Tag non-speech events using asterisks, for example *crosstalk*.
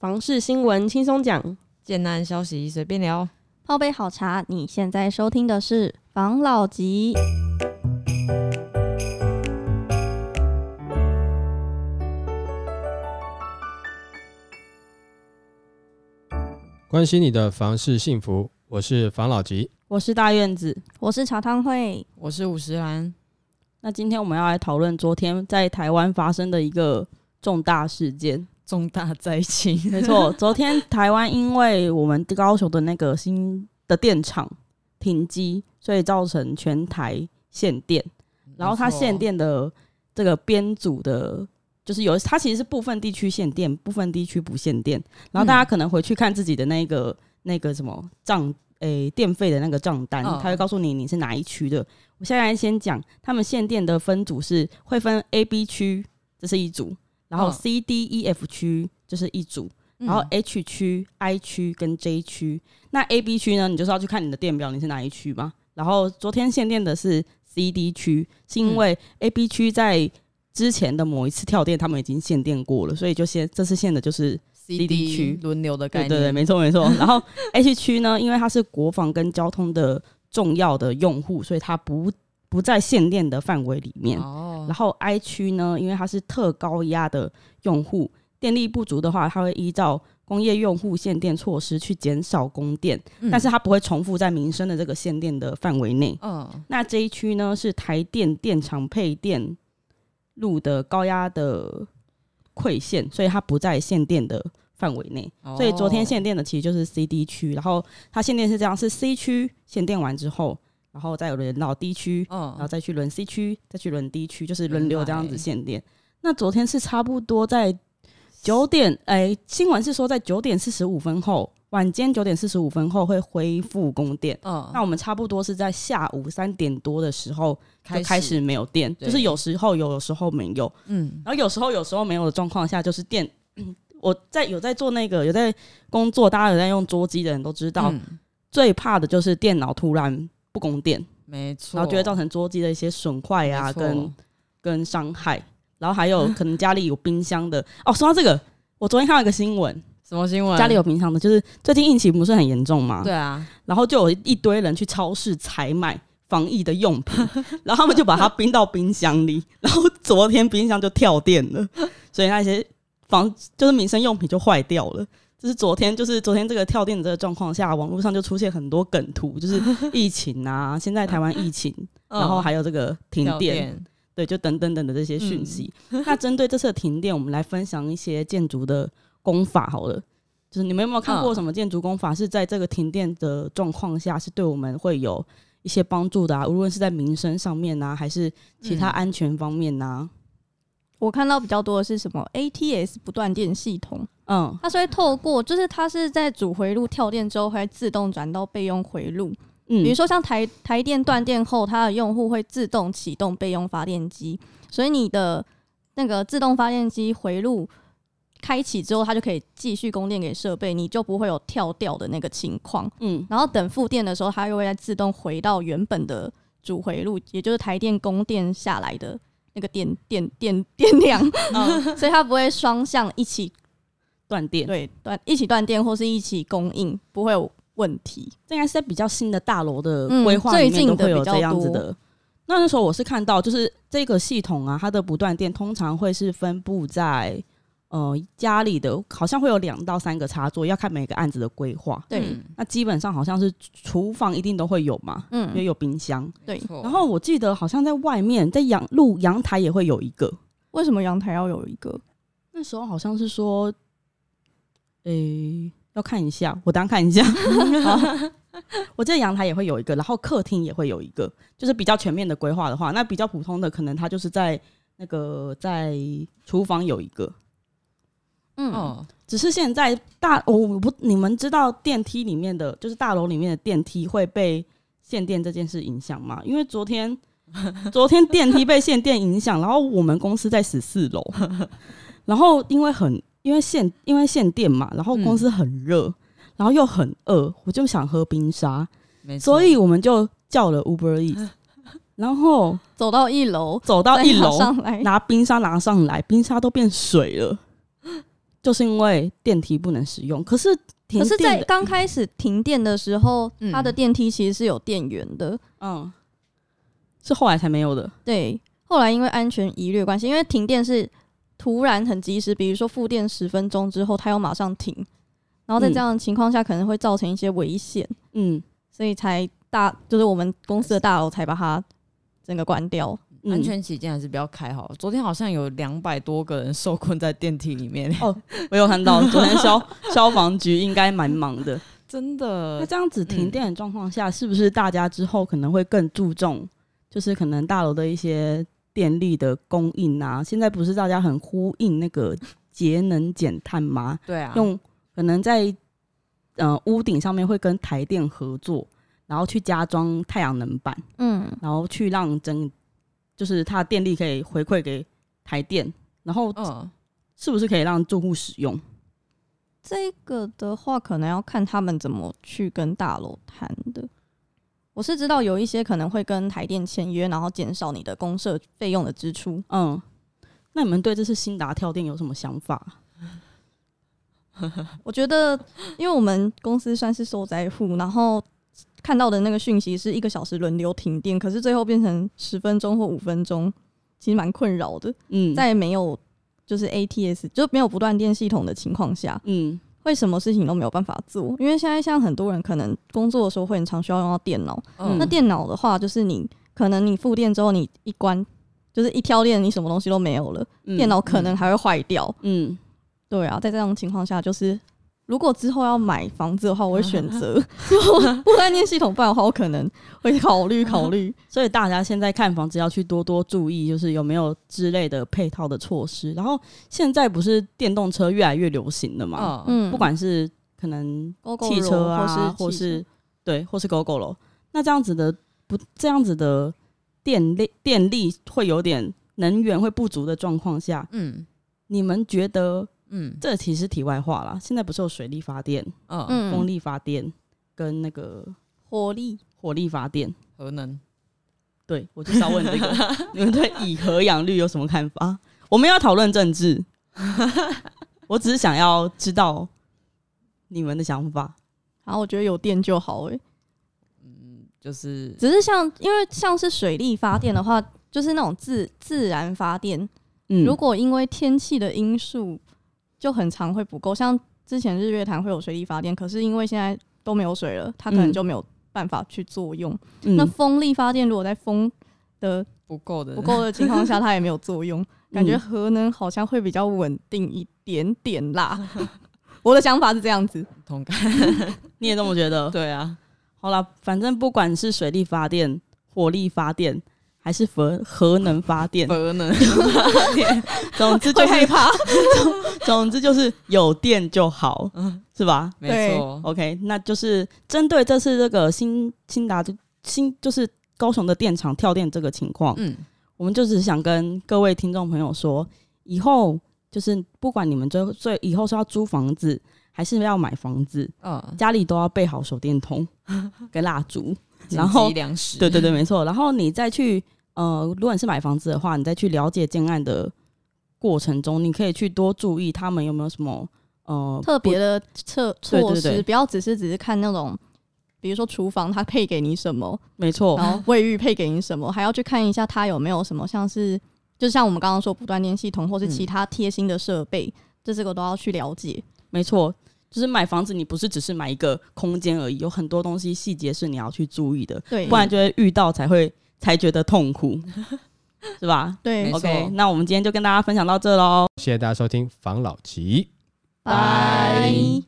房事新闻轻松讲，建案消息随便聊，泡杯好茶。你现在收听的是房老吉。关心你的房事幸福，我是房老吉，我是大院子，我是茶汤会，我是五十兰。那今天我们要来讨论昨天在台湾发生的一个重大事件。重大灾情，*laughs* 没错。昨天台湾因为我们高雄的那个新的电厂停机，所以造成全台限电。然后它限电的这个编组的，就是有它其实是部分地区限电，部分地区不限电。然后大家可能回去看自己的那个那个什么账，诶、欸，电费的那个账单，它会告诉你你是哪一区的。我现在先讲，他们限电的分组是会分 A、B 区，这是一组。然后 C、D、E、F 区就是一组，然后 H 区、I 区跟 J 区。那 A、B 区呢？你就是要去看你的电表，你是哪一区嘛？然后昨天限电的是 C、D 区，是因为 A、B 区在之前的某一次跳电，他们已经限电过了，所以就先这次限的就是 C、D 区轮流的概念。对对对，没错没错。*laughs* 然后 H 区呢，因为它是国防跟交通的重要的用户，所以它不不在限电的范围里面。哦然后 I 区呢，因为它是特高压的用户，电力不足的话，它会依照工业用户限电措施去减少供电，嗯、但是它不会重复在民生的这个限电的范围内。嗯，那这一区呢是台电电厂配电路的高压的馈线，所以它不在限电的范围内。哦、所以昨天限电的其实就是 C、D 区，然后它限电是这样：是 C 区限电完之后。然后再有轮到 D 区，然后再去轮 C 区，再去轮 D 区，就是轮流这样子限电。那昨天是差不多在九点，哎，新闻是说在九点四十五分后，晚间九点四十五分后会恢复供电。嗯，那我们差不多是在下午三点多的时候就开始没有电，就是有时候有，有时候没有。嗯，然后有时候有时候没有的状况下，就是电。我在有在做那个有在工作，大家有在用桌机的人都知道，最怕的就是电脑突然。不供电，没错，然后就会造成桌机的一些损坏啊，跟跟伤害，然后还有可能家里有冰箱的。哦。说到这个，我昨天看到一个新闻，什么新闻？家里有冰箱的，就是最近疫情不是很严重吗？对啊，然后就有一堆人去超市采买防疫的用品，*laughs* 然后他们就把它冰到冰箱里，*laughs* 然后昨天冰箱就跳电了，所以那些防就是民生用品就坏掉了。就是昨天，就是昨天这个跳电的这个状况下，网络上就出现很多梗图，就是 *laughs* 疫情啊，现在台湾疫情，*laughs* 然后还有这个停电，对，就等等等的这些讯息。那针对这次的停电，我们来分享一些建筑的功法好了。就是你们有没有看过什么建筑工法是在这个停电的状况下，是对我们会有一些帮助的啊？无论是在民生上面啊，还是其他安全方面啊？我看到比较多的是什么 ATS 不断电系统，嗯，它是会透过，就是它是在主回路跳电之后会自动转到备用回路，嗯，比如说像台台电断电后，它的用户会自动启动备用发电机，所以你的那个自动发电机回路开启之后，它就可以继续供电给设备，你就不会有跳掉的那个情况，嗯，然后等复电的时候，它又会再自动回到原本的主回路，也就是台电供电下来的。那个电电电电量，嗯，*laughs* 所以它不会双向一起断电，对，断一起断电或是一起供应不会有问题。这应该是在比较新的大楼的规划里面都会有这样子的。那那时候我是看到，就是这个系统啊，它的不断电通常会是分布在。呃，家里的好像会有两到三个插座，要看每个案子的规划。对，那基本上好像是厨房一定都会有嘛，嗯，因为有冰箱。对，然后我记得好像在外面，在阳路阳台也会有一个。为什么阳台要有一个？那时候好像是说，诶、欸，要看一下，我等下看一下。*laughs* 我记得阳台也会有一个，然后客厅也会有一个，就是比较全面的规划的话，那比较普通的可能它就是在那个在厨房有一个。嗯，哦、只是现在大我不你们知道电梯里面的就是大楼里面的电梯会被限电这件事影响吗？因为昨天 *laughs* 昨天电梯被限电影响，然后我们公司在十四楼，然后因为很因为限因为限电嘛，然后公司很热，嗯、然后又很饿，我就想喝冰沙，所以我们就叫了 Uber Eats，*laughs* 然后走到一楼，走到一楼拿冰沙拿上来，冰沙都变水了。就是因为电梯不能使用。可是，可是在刚开始停电的时候，嗯、它的电梯其实是有电源的。嗯，是后来才没有的。对，后来因为安全疑虑关系，因为停电是突然很及时，比如说复电十分钟之后，它又马上停，然后在这样的情况下，可能会造成一些危险。嗯，所以才大，就是我们公司的大楼才把它整个关掉。安全起见还是不要开好。昨天好像有两百多个人受困在电梯里面。哦，*laughs* 我有看到，昨天消消防局应该蛮忙的，*laughs* 真的。那这样子停电的状况下，是不是大家之后可能会更注重，就是可能大楼的一些电力的供应啊？现在不是大家很呼应那个 *laughs* 节能减碳吗？对啊，用可能在呃屋顶上面会跟台电合作，然后去加装太阳能板，嗯，然后去让整。就是它的电力可以回馈给台电，然后是不是可以让住户使用？这个的话，可能要看他们怎么去跟大楼谈的。我是知道有一些可能会跟台电签约，然后减少你的公社费用的支出。嗯，那你们对这次兴达跳电有什么想法？*laughs* 我觉得，因为我们公司算是受灾户，然后。看到的那个讯息是一个小时轮流停电，可是最后变成十分钟或五分钟，其实蛮困扰的。嗯，在没有就是 ATS 就没有不断电系统的情况下，嗯，会什么事情都没有办法做。因为现在像很多人可能工作的时候会很常需要用到电脑，嗯，那电脑的话就是你可能你复电之后你一关就是一挑电，你什么东西都没有了，嗯，电脑可能还会坏掉。嗯，对啊，在这种情况下就是。如果之后要买房子的话，我会选择 *laughs* 不断电系统，不然的话，我可能会考虑考虑。所以大家现在看房子要去多多注意，就是有没有之类的配套的措施。然后现在不是电动车越来越流行了嘛？嗯，不管是可能汽车啊，或是或是对，或是 Gogoro。那这样子的不这样子的电力电力会有点能源会不足的状况下，嗯，你们觉得？嗯，这其实题外话啦。现在不是有水力发电、嗯，风力发电跟那个火力火力发电、核能。对，我就是要问这个，*laughs* 你们对以核养绿有什么看法？我们要讨论政治，*laughs* 我只是想要知道你们的想法。好，我觉得有电就好诶、欸。嗯，就是只是像因为像是水力发电的话，就是那种自自然发电。嗯，如果因为天气的因素。就很常会不够，像之前日月潭会有水力发电，可是因为现在都没有水了，它可能就没有办法去作用。嗯、那风力发电如果在风的不够的不够的情况下，它也没有作用，*laughs* 感觉核能好像会比较稳定一点点啦。*laughs* 我的想法是这样子，*laughs* 同感，你也这么觉得？对啊，好了，反正不管是水力发电、火力发电。还是核核能发电，核能发电，*laughs* 总之就害怕。*laughs* 总总之就是有电就好，嗯是吧？没错。OK，那就是针对这次这个新新达新就是高雄的电厂跳电这个情况，嗯，我们就只是想跟各位听众朋友说，以后就是不管你们最最以后是要租房子还是要买房子，嗯，家里都要备好手电筒 *laughs* 跟蜡烛，然后，对对对，没错。然后你再去。呃，如果你是买房子的话，你再去了解建案的过程中，你可以去多注意他们有没有什么呃特别的策措施，不要只是只是看那种，比如说厨房它配给你什么，没错，然后 *laughs* 卫浴配给你什么，还要去看一下它有没有什么像是，就像我们刚刚说不断电系统或是其他贴心的设备，这这个都要去了解。没错，就是买房子你不是只是买一个空间而已，有很多东西细节是你要去注意的，对，不然就会遇到才会。才觉得痛苦，*laughs* 是吧？对，OK，那我们今天就跟大家分享到这喽。谢谢大家收听防老吉，拜。